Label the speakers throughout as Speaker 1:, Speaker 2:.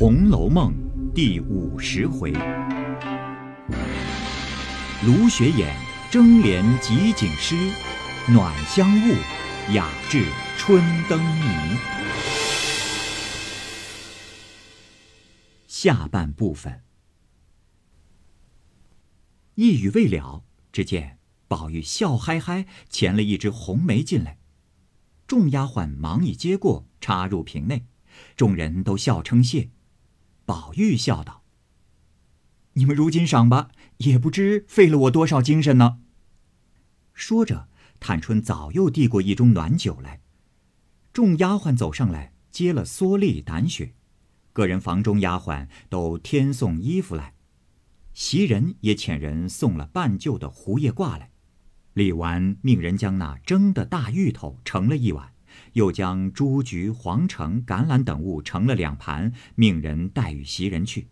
Speaker 1: 红楼梦》第五十回，卢雪眼争联集锦诗，暖香雾，雅致春灯谜。下半部分，一语未了，只见宝玉笑嗨嗨衔了一只红梅进来，众丫鬟忙已接过，插入瓶内，众人都笑称谢。宝玉笑道：“你们如今赏吧，也不知费了我多少精神呢。”说着，探春早又递过一盅暖酒来。众丫鬟走上来接了蓑笠、胆雪，个人房中丫鬟都添送衣服来，袭人也遣人送了半旧的胡叶褂来。李纨命人将那蒸的大芋头盛了一碗。又将朱菊、黄橙、橄榄等物盛了两盘，命人带与袭人去。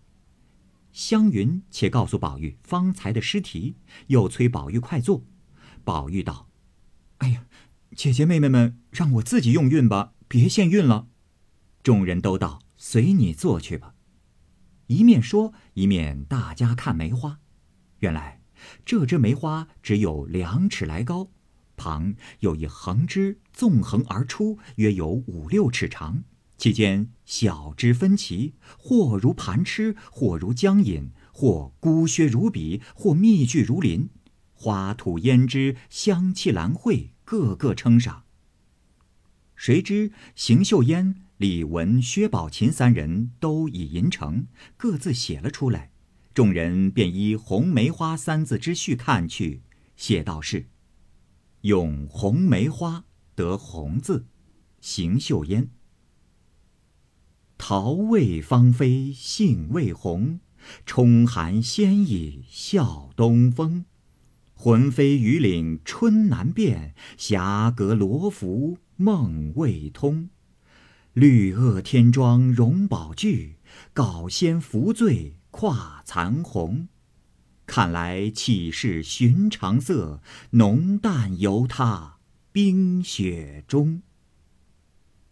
Speaker 1: 湘云且告诉宝玉方才的诗题，又催宝玉快坐。宝玉道：“哎呀，姐姐妹妹们，让我自己用韵吧，别献韵了。”众人都道：“随你做去吧。”一面说，一面大家看梅花。原来这枝梅花只有两尺来高。旁有一横枝，纵横而出，约有五六尺长。其间小枝分歧，或如盘螭，或如江引，或孤削如笔，或密聚如林。花吐胭脂，香气兰蕙，个个称赏。谁知邢岫烟、李文、薛宝琴三人都已吟成，各自写了出来。众人便依“红梅花”三字之序看去，写道是。用红梅花得红字，邢岫烟。桃未芳菲杏未红，冲寒先已笑东风。魂飞雨岭春难辨，霞阁罗浮梦未通。绿萼天妆容宝炬，稿仙扶醉跨残红。看来岂是寻常色？浓淡由他冰雪中。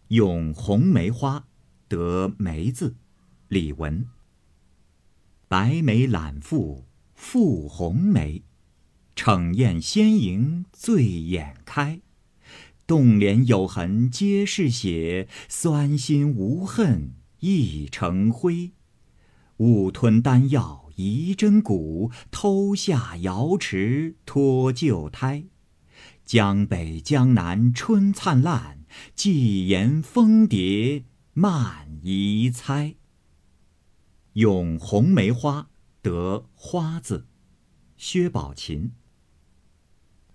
Speaker 1: 咏红梅花得梅字，李文。白梅揽复复红梅，逞艳鲜莹醉眼开。洞帘有痕皆是血，酸心无恨亦成灰。误吞丹药。遗真骨，偷下瑶池脱旧胎。江北江南春灿烂，寄言蜂蝶慢移猜。咏红梅花得花字，薛宝琴。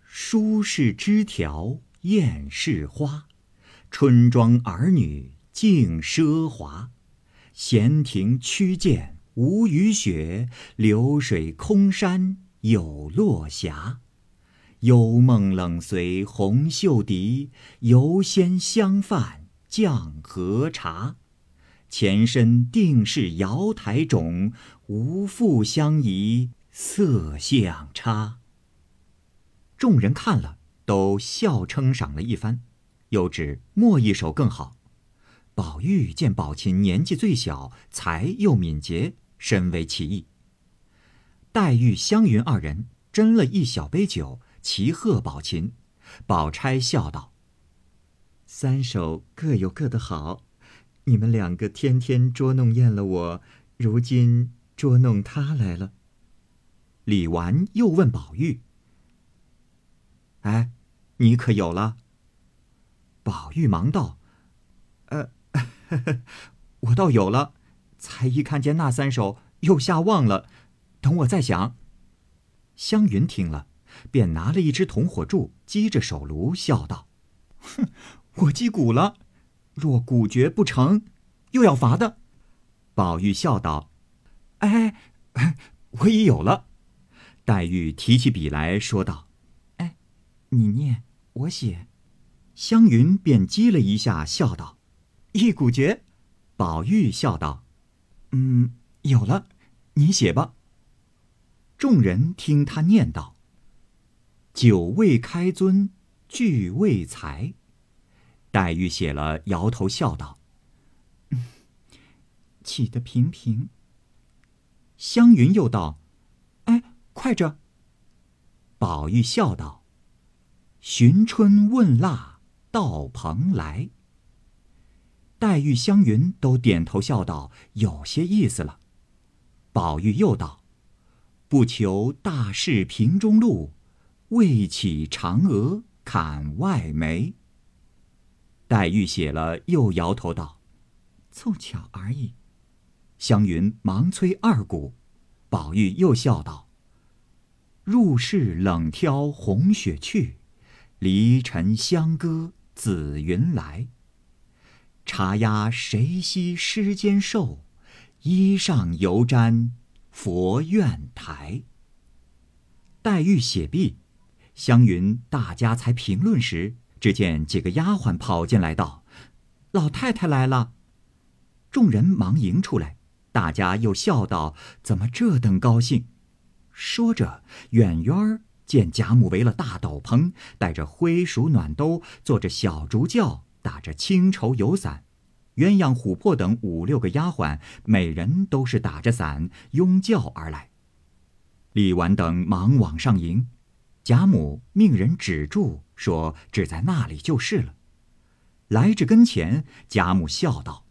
Speaker 1: 书是枝条艳是花，春庄儿女竞奢华。闲庭曲涧。无雨雪，流水空山有落霞。幽梦冷随红袖笛，游仙相泛降和茶。前身定是瑶台种，无复相宜色相差。众人看了，都笑称赏了一番，又指墨一首更好。宝玉见宝琴年纪最小，才又敏捷。深为其意。黛玉、湘云二人斟了一小杯酒，齐贺宝琴。宝钗笑道：“三首各有各的好，你们两个天天捉弄厌了我，如今捉弄他来了。”李纨又问宝玉：“哎，你可有了？”宝玉忙道：“呃，我倒有了。”才一看见那三首，又下忘了，等我再想。湘云听了，便拿了一支铜火柱，击着手炉，笑道：“哼，我击鼓了，若鼓绝不成，又要罚的。”宝玉笑道：“哎，我已有了。”黛玉提起笔来说道：“哎，你念，我写。”湘云便击了一下，笑道：“一鼓绝。”宝玉笑道。嗯，有了，你写吧。众人听他念道：“酒未开樽俱未裁。”黛玉写了，摇头笑道：“
Speaker 2: 起得平平。
Speaker 1: 湘云又道：“哎，快着！”宝玉笑道：“寻春问腊到蓬莱。”黛玉、湘云都点头笑道：“有些意思了。”宝玉又道：“不求大事平中路，未起嫦娥砍外梅。”黛玉写了，又摇头道：“
Speaker 2: 凑巧而已。”
Speaker 1: 湘云忙催二姑，宝玉又笑道：“入室冷挑红雪去，离尘香歌紫云来。茶压谁惜诗间瘦，衣上犹沾佛院台。”黛玉写毕，湘云大家才评论时，只见几个丫鬟跑进来道：“老太太来了。”众人忙迎出来。大家又笑道：“怎么这等高兴？”说着，远远儿见贾母围了大斗篷，带着灰鼠暖兜，坐着小竹轿，打着青绸油伞，鸳鸯、琥珀等五六个丫鬟，每人都是打着伞拥轿而来。李纨等忙往上迎，贾母命人止住，说：“只在那里就是了。”来至跟前，贾母笑道。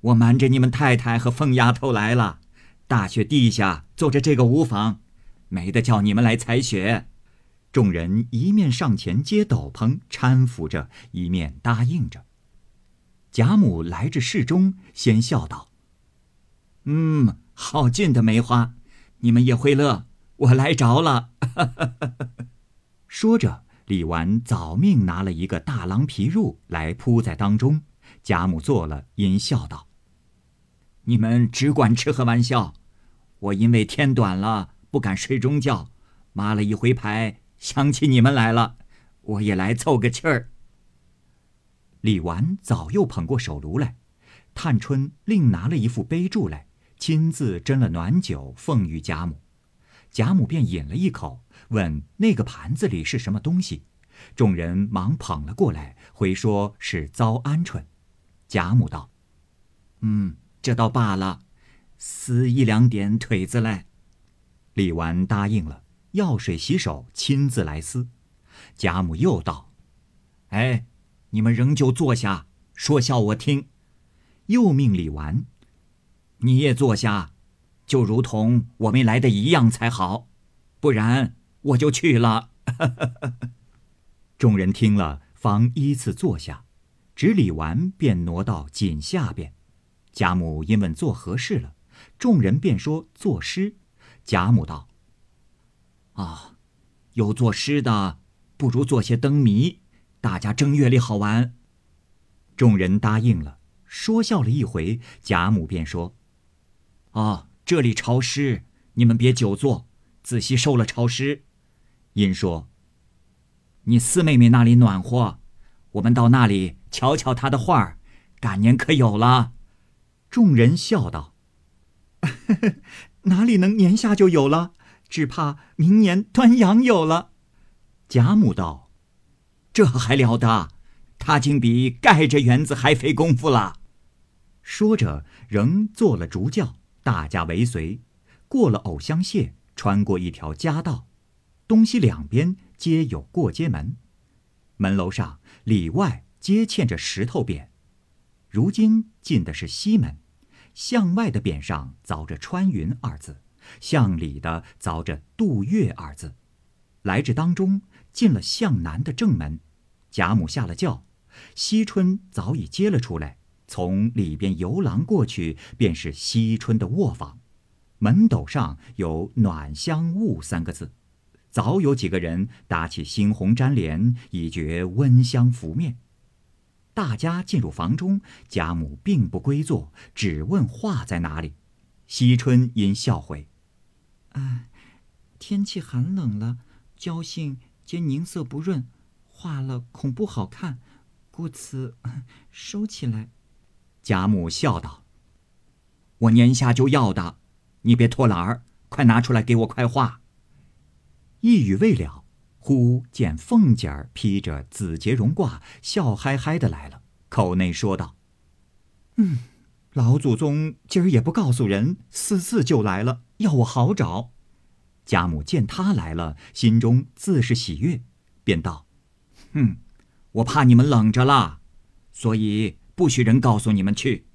Speaker 1: 我瞒着你们太太和凤丫头来了，大雪地下坐着这个无妨，没得叫你们来采雪。众人一面上前接斗篷搀扶着，一面答应着。贾母来至室中，先笑道：“嗯，好俊的梅花，你们也会乐。我来着了。”说着，李纨早命拿了一个大狼皮褥来铺在当中。贾母坐了，因笑道。你们只管吃喝玩笑，我因为天短了，不敢睡中觉，抹了一回牌，想起你们来了，我也来凑个气儿。李纨早又捧过手炉来，探春另拿了一副杯箸来，亲自斟了暖酒奉与贾母，贾母便饮了一口，问那个盘子里是什么东西，众人忙捧了过来，回说是糟鹌鹑。贾母道：“嗯。”这倒罢了，撕一两点腿子来。李纨答应了，药水洗手，亲自来撕。贾母又道：“哎，你们仍旧坐下，说笑我听。”又命李纨：“你也坐下，就如同我没来的一样才好，不然我就去了。”众人听了，方依次坐下，只李纨便挪到锦下边。贾母因问做何事了，众人便说作诗。贾母道：“啊，有作诗的，不如做些灯谜，大家正月里好玩。”众人答应了，说笑了一回。贾母便说：“啊，这里潮湿，你们别久坐，仔细受了潮湿。”因说：“你四妹妹那里暖和，我们到那里瞧瞧她的画儿，赶年可有了。”众人笑道：“ 哪里能年下就有了？只怕明年端阳有了。”贾母道：“这还了得？他竟比盖着园子还费功夫了。”说着，仍做了竹轿，大家尾随，过了藕香榭，穿过一条夹道，东西两边皆有过街门，门楼上里外皆嵌着石头匾。如今进的是西门，向外的匾上凿着“穿云”二字，向里的凿着“渡月”二字。来至当中，进了向南的正门，贾母下了轿，惜春早已接了出来，从里边游廊过去，便是惜春的卧房。门斗上有“暖香雾”三个字，早有几个人打起猩红粘帘，以觉温香拂面。大家进入房中，贾母并不归坐，只问画在哪里。惜春因笑回：“
Speaker 2: 哎，天气寒冷了，娇杏皆凝色不润，画了恐不好看，故此收起来。”
Speaker 1: 贾母笑道：“我年下就要的，你别拖懒儿，快拿出来给我快画。”一语未了。忽见凤姐儿披着紫结绒褂，笑嗨嗨的来了，口内说道：“
Speaker 2: 嗯，
Speaker 1: 老祖宗今儿也不告诉人，私自就来了，要我好找。”贾母见他来了，心中自是喜悦，便道：“哼，我怕你们冷着了，所以不许人告诉你们去。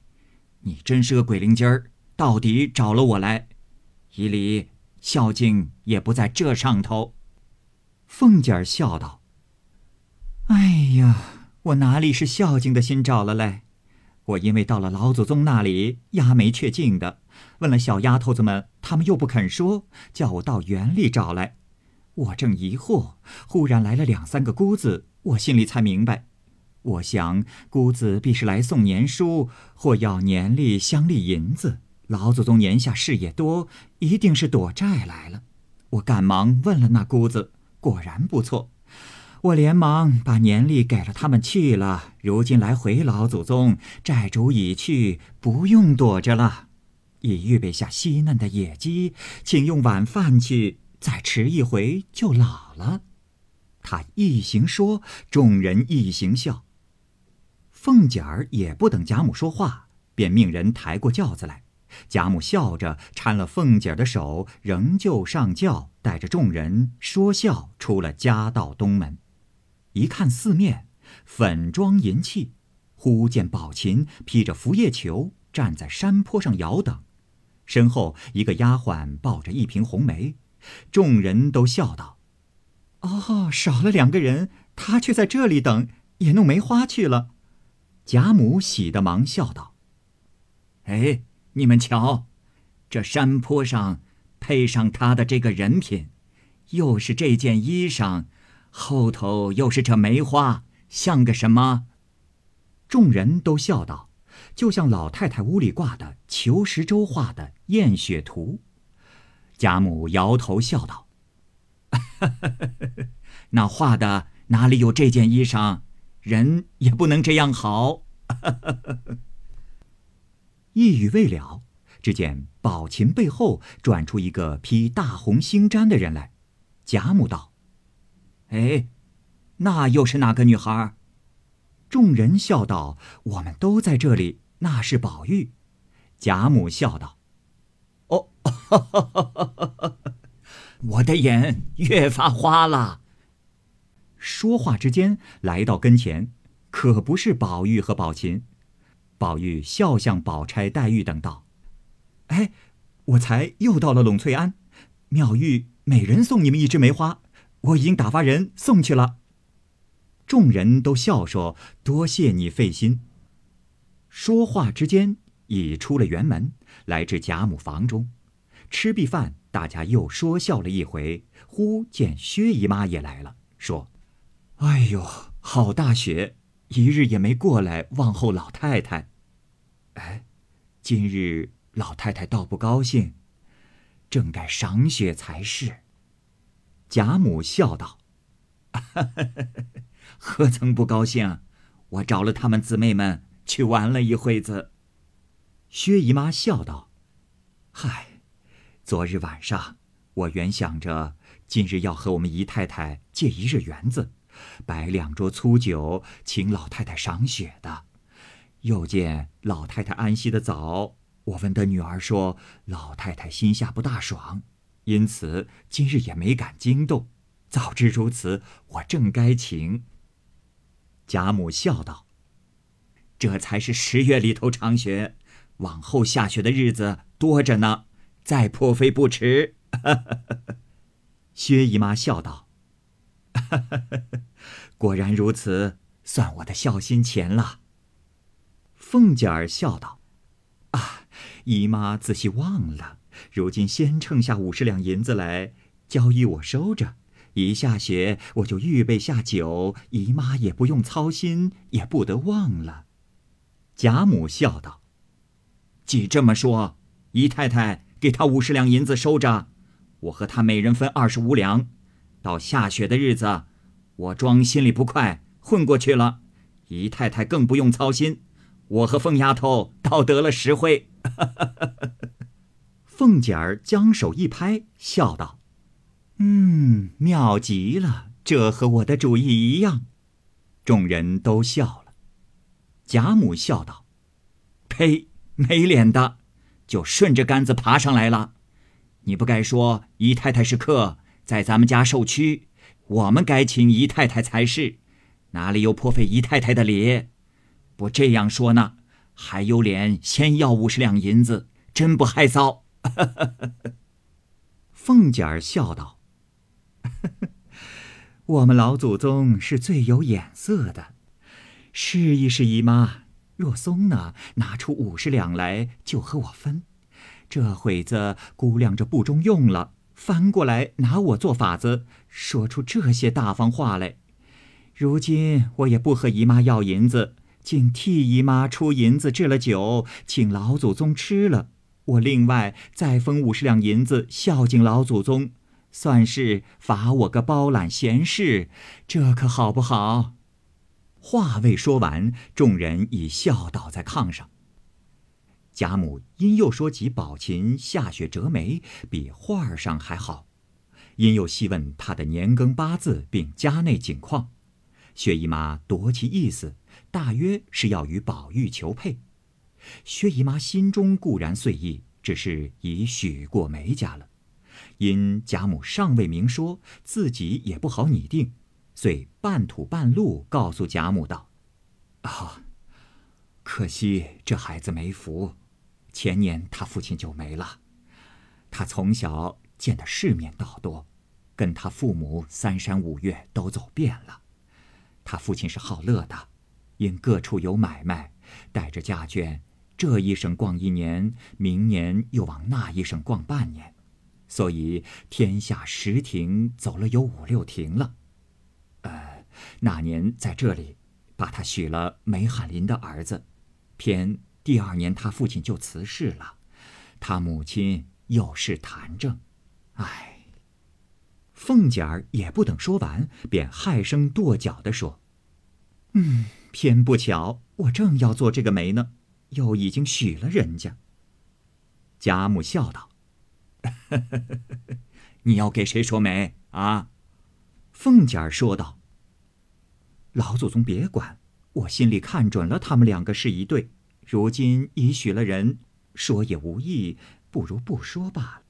Speaker 1: 你真是个鬼灵精儿，到底找了我来，以礼孝敬也不在这上头。”凤姐儿笑道：“哎呀，我哪里是孝敬的心找了嘞？我因为到了老祖宗那里，压眉却敬的。”问了小丫头子们，他们又不肯说，叫我到园里找来。我正疑惑，忽然来了两三个姑子，我心里才明白。我想姑子必是来送年书，或要年例、乡里银子。老祖宗年下事业多，一定是躲债来了。我赶忙问了那姑子，果然不错。我连忙把年例给了他们去了。如今来回老祖宗，债主已去，不用躲着了。已预备下稀嫩的野鸡，请用晚饭去。再迟一回就老了。他一行说，众人一行笑。凤姐儿也不等贾母说话，便命人抬过轿子来。贾母笑着搀了凤姐儿的手，仍旧上轿，带着众人说笑出了家道东门。一看四面粉妆银器，忽见宝琴披着拂叶裘站在山坡上遥等。身后一个丫鬟抱着一瓶红梅，众人都笑道：“哦，少了两个人，他却在这里等，也弄梅花去了。”贾母喜得忙笑道：“哎，你们瞧，这山坡上配上他的这个人品，又是这件衣裳，后头又是这梅花，像个什么？”众人都笑道。就像老太太屋里挂的裘石洲画的艳雪图，贾母摇头笑道：“那画的哪里有这件衣裳？人也不能这样好。”一语未了，只见宝琴背后转出一个披大红星毡的人来。贾母道：“哎，那又是哪个女孩？”众人笑道：“我们都在这里。”那是宝玉。贾母笑道：“哦，我的眼越发花了。”说话之间，来到跟前，可不是宝玉和宝琴。宝玉笑向宝钗、黛玉等道：“哎，我才又到了栊翠庵，妙玉每人送你们一枝梅花，我已经打发人送去了。”众人都笑说：“多谢你费心。”说话之间，已出了园门，来至贾母房中，吃毕饭，大家又说笑了一回。忽见薛姨妈也来了，说：“哎呦，好大雪，一日也没过来问候老太太。哎，今日老太太倒不高兴，正该赏雪才是。”贾母笑道：“ 何曾不高兴？我找了他们姊妹们。”去玩了一会子，薛姨妈笑道：“嗨，昨日晚上我原想着今日要和我们姨太太借一日园子，摆两桌粗酒，请老太太赏雪的。又见老太太安息的早，我问的女儿说老太太心下不大爽，因此今日也没敢惊动。早知如此，我正该请。”贾母笑道。这才是十月里头长雪，往后下雪的日子多着呢，再破费不迟。薛姨妈笑道：“ 果然如此，算我的孝心钱了。”凤姐儿笑道：“啊，姨妈仔细忘了，如今先称下五十两银子来，交依我收着。一下雪，我就预备下酒，姨妈也不用操心，也不得忘了。”贾母笑道：“既这么说，姨太太给他五十两银子收着，我和他每人分二十五两。到下雪的日子，我装心里不快，混过去了，姨太太更不用操心。我和凤丫头倒得了实惠。”凤姐儿将手一拍，笑道：“嗯，妙极了，这和我的主意一样。”众人都笑了。贾母笑道：“呸！没脸的，就顺着杆子爬上来了。你不该说姨太太是客，在咱们家受屈，我们该请姨太太才是，哪里有破费姨太太的礼？不这样说呢，还有脸先要五十两银子，真不害臊。
Speaker 2: 凤姐儿笑道：“ 我们老祖宗是最有眼色的，试一试姨妈。”若松呢，拿出五十两来就和我分。这会子估量着不中用了，翻过来拿我做法子，说出这些大方话来。如今我也不和姨妈要银子，竟替姨妈出银子置了酒，请老祖宗吃了。我另外再分五十两银子孝敬老祖宗，算是罚我个包揽闲事，这可好不好？
Speaker 1: 话未说完，众人已笑倒在炕上。贾母因又说起宝琴下雪折梅，比画上还好；因又细问他的年庚八字，并家内景况。薛姨妈夺其意思，大约是要与宝玉求配。薛姨妈心中固然遂意，只是已许过梅家了。因贾母尚未明说，自己也不好拟定。遂半吐半露告诉贾母道：“啊，可惜这孩子没福，前年他父亲就没了。他从小见的世面倒多，跟他父母三山五岳都走遍了。他父亲是好乐的，因各处有买卖，带着家眷，这一省逛一年，明年又往那一省逛半年，所以天下十亭走了有五六亭了。”呃那年在这里，把他许了梅翰林的儿子，偏第二年他父亲就辞世了，他母亲又是痰症，唉。凤姐儿也不等说完，便害声跺脚的说：“嗯，偏不巧，我正要做这个媒呢，又已经许了人家。”贾母笑道：“ 你要给谁说媒啊？”凤姐儿说道。老祖宗别管，我心里看准了，他们两个是一对。如今已许了人，说也无益，不如不说罢了。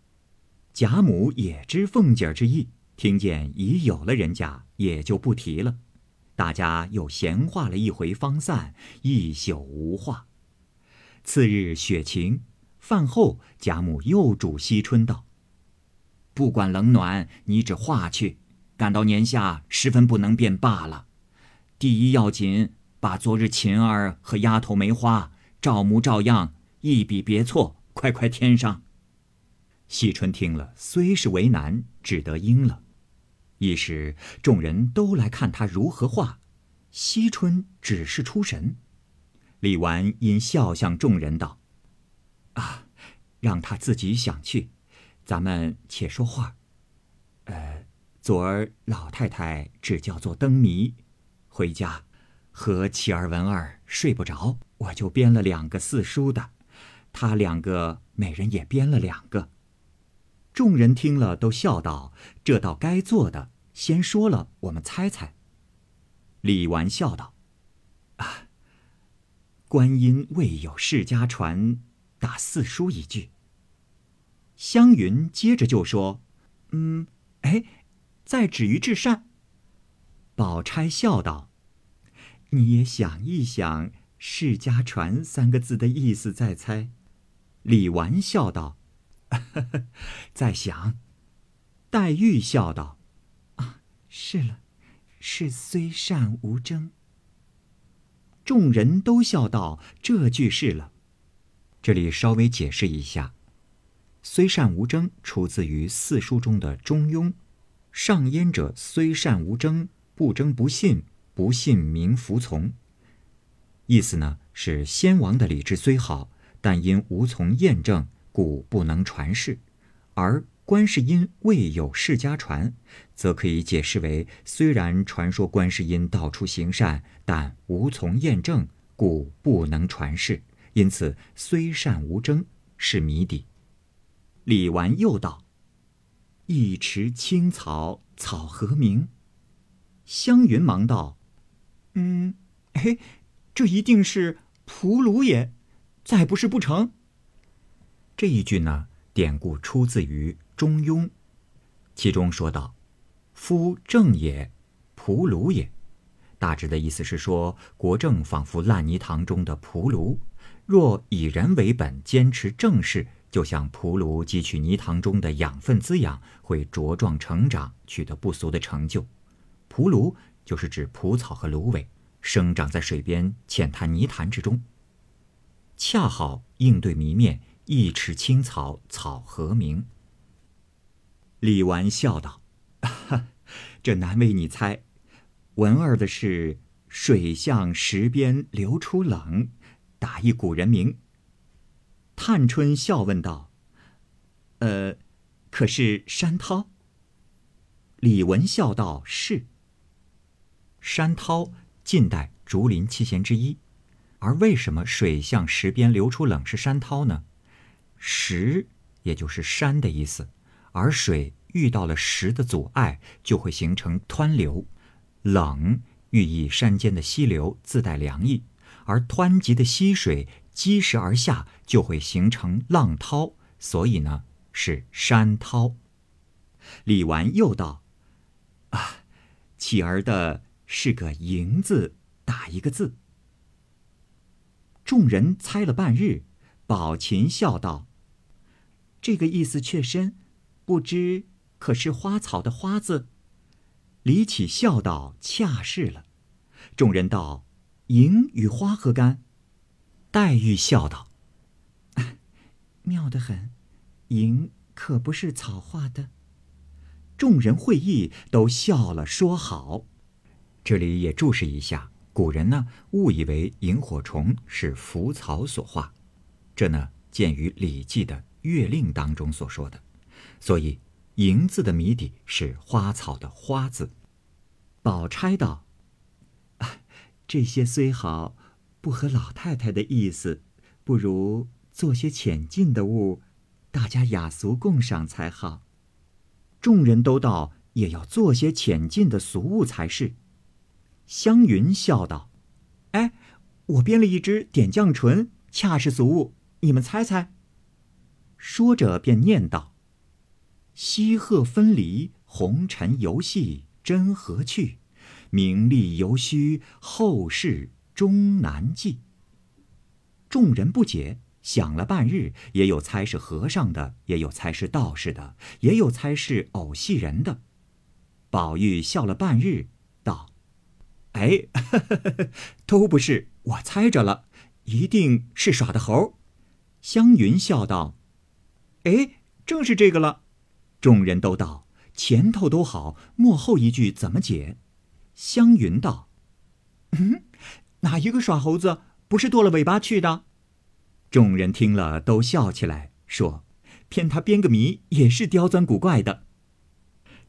Speaker 1: 贾母也知凤姐之意，听见已有了人家，也就不提了。大家又闲话了一回，方散，一宿无话。次日雪晴，饭后贾母又嘱惜春道：“不管冷暖，你只化去，赶到年下，十分不能便罢了。”第一要紧，把昨日琴儿和丫头梅花照模照样，一笔别错，快快添上。惜春听了，虽是为难，只得应了。一时众人都来看他如何画，惜春只是出神。李纨因笑向众人道：“啊，让他自己想去，咱们且说话。呃，昨儿老太太只叫做灯谜。”回家，和启儿、文儿睡不着，我就编了两个四书的，他两个每人也编了两个。众人听了都笑道：“这道该做的，先说了，我们猜猜。”李纨笑道：“啊，观音未有世家传，打四书一句。”湘云接着就说：“嗯，哎，在止于至善。”宝钗笑道：“你也想一想‘世家传’三个字的意思，再猜。”李纨笑道：“ 在想。”黛玉笑道：“啊，是了，是虽善无争。”众人都笑道：“这句是了。”这里稍微解释一下，“虽善无争”出自于四书中的《中庸》，上焉者虽善无争。不争不信，不信名服从。意思呢是先王的礼制虽好，但因无从验证，故不能传世；而观世音未有世家传，则可以解释为虽然传说观世音到处行善，但无从验证，故不能传世。因此，虽善无争是谜底。李纨又道：“一池青草，草何名？”湘云忙道：“嗯，嘿，这一定是蒲芦也。
Speaker 2: 再不是不成。
Speaker 1: 这一句呢，典故出自于《中庸》，其中说道：“夫正也，蒲卢也。”大致的意思是说，国政仿佛烂泥塘中的蒲卢，若以人为本，坚持正事，就像蒲卢汲取泥塘中的养分滋养，会茁壮成长，取得不俗的成就。蒲卢就是指蒲草和芦苇，生长在水边浅滩泥潭之中，恰好应对谜面“一池青草草何名”。
Speaker 2: 李纨笑道：“这难为你猜。”文儿的是“水向石边流出冷”，打一古人名。探春笑问道：“呃，可是山涛？”
Speaker 1: 李文笑道：“是。山涛，近代竹林七贤之一。而为什么‘水向石边流出冷’是山涛呢？石，也就是山的意思，而水遇到了石的阻碍，就会形成湍流。”冷寓意山间的溪流自带凉意，而湍急的溪水积石而下，就会形成浪涛，所以呢是山涛。
Speaker 2: 李纨又道：“啊，乞儿的是个‘迎’字，打一个字。”众人猜了半日，宝琴笑道：“这个意思却深，不知可是花草的‘花’字？”李启笑道：“恰是了。”众人道：“萤与花何干？”
Speaker 1: 黛玉笑道：“
Speaker 3: 妙得很，萤可不是草画的。”
Speaker 2: 众人会意，都笑了，说好。
Speaker 1: 这里也注释一下，古人呢误以为萤火虫是浮草所化，这呢见于《礼记》的《月令》当中所说的，所以。萤字的谜底是花草的“花”字。
Speaker 2: 宝钗道：“ 这些虽好，不合老太太的意思，不如做些浅近的物，大家雅俗共赏才好。”众人都道：“也要做些浅近的俗物才是。”湘云笑道：“哎，我编了一支点绛唇，恰是俗物，你们猜猜。”说着便念道。西鹤分离，红尘游戏真何趣？名利犹须后世终难记。众人不解，想了半日，也有猜是和尚的，也有猜是道士的，也有猜是偶戏人的。宝玉笑了半日，：“哎，都不是，我猜着了，一定是耍的猴。”湘云笑道：“哎，正是这个了。”众人都道前头都好，幕后一句怎么解？湘云道：“嗯，哪一个耍猴子不是剁了尾巴去的？”众人听了都笑起来，说：“偏他编个谜也是刁钻古怪的。”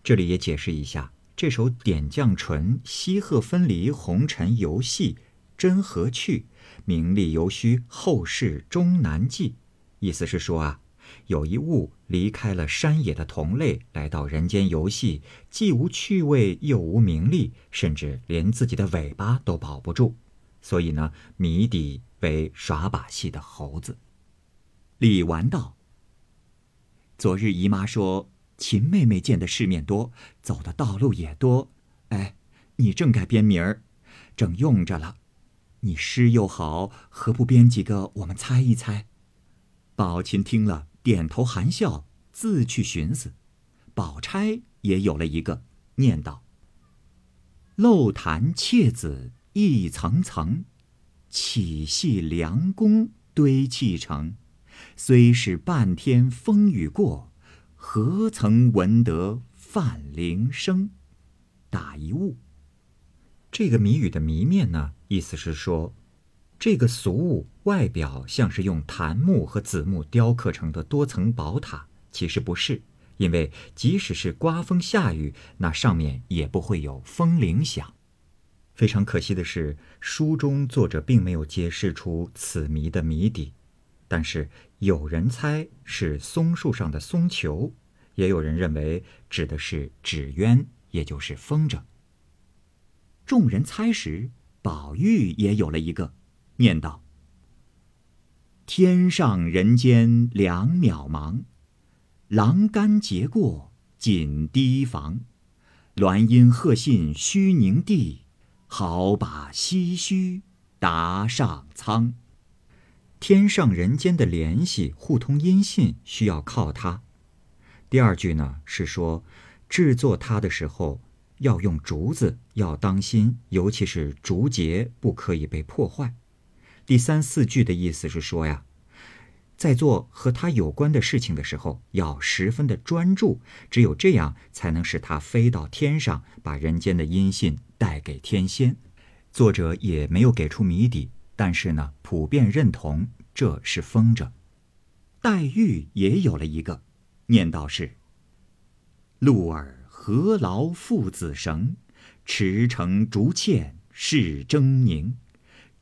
Speaker 1: 这里也解释一下，这首《点绛唇》：“西鹤分离，红尘游戏真何趣？名利犹须后世终难记。”意思是说啊。有一物离开了山野的同类，来到人间游戏，既无趣味，又无名利，甚至连自己的尾巴都保不住。所以呢，谜底为耍把戏的猴子。
Speaker 2: 李纨道：“昨日姨妈说，秦妹妹见的世面多，走的道路也多。哎，你正该编名儿，正用着了。你诗又好，何不编几个，我们猜一猜？”宝琴听了。点头含笑，自去寻思。宝钗也有了一个，念道：“漏潭窃子一层层，起系良弓堆砌成。虽是半天风雨过，何曾闻得泛铃声？”打一物。
Speaker 1: 这个谜语的谜面呢，意思是说。这个俗物外表像是用檀木和紫木雕刻成的多层宝塔，其实不是，因为即使是刮风下雨，那上面也不会有风铃响。非常可惜的是，书中作者并没有揭示出此谜的谜底，但是有人猜是松树上的松球，也有人认为指的是纸鸢，也就是风筝。
Speaker 2: 众人猜时，宝玉也有了一个。念道：“天上人间两渺茫，栏杆结过锦堤防。鸾音鹤信须宁地，好把唏嘘答上苍。天上人间的联系互通音信需要靠它。第二句呢是说，制作它的时候要用竹子，要当心，尤其是竹节不可以被破坏。第三四句的意思是说呀。在做和它有关的事情的时候，要十分的专注，只有这样才能使它飞到天上，把人间的音信带给天仙。作者也没有给出谜底，但是呢，普遍认同这是风筝。黛玉也有了一个，念道是：“鹿儿何劳父子绳，驰骋竹堑是狰狞。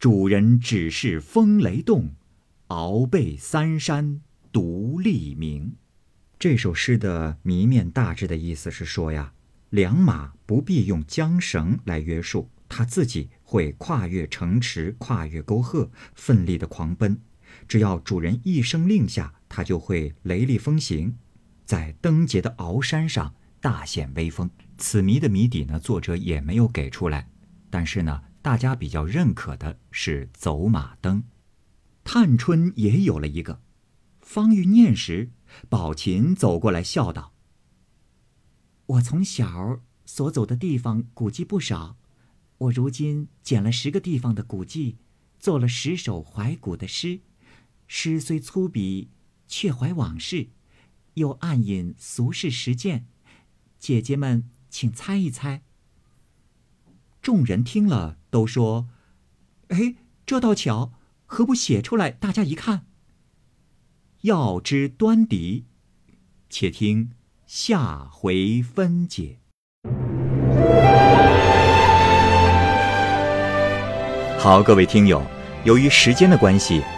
Speaker 2: 主人只是风雷动。”鳌背三山独立明。这首诗的谜面大致的意思是说呀，良马不必用缰绳来约束，它自己会跨越城池，跨越沟壑，奋力的狂奔。只要主人一声令下，它就会雷厉风行，在登节的鳌山上大显威风。此谜的谜底呢，作者也没有给出来，但是呢，大家比较认可的是走马灯。探春也有了一个，方欲念时，宝琴走过来笑道：“
Speaker 3: 我从小所走的地方古迹不少，我如今捡了十个地方的古迹，做了十首怀古的诗。诗虽粗鄙，却怀往事，又暗隐俗世实践。姐姐们，请猜一猜。”
Speaker 2: 众人听了，都说：“哎，这倒巧。”何不写出来，大家一看。要知端倪，且听下回分解。好，各位听友，由于时间的关系，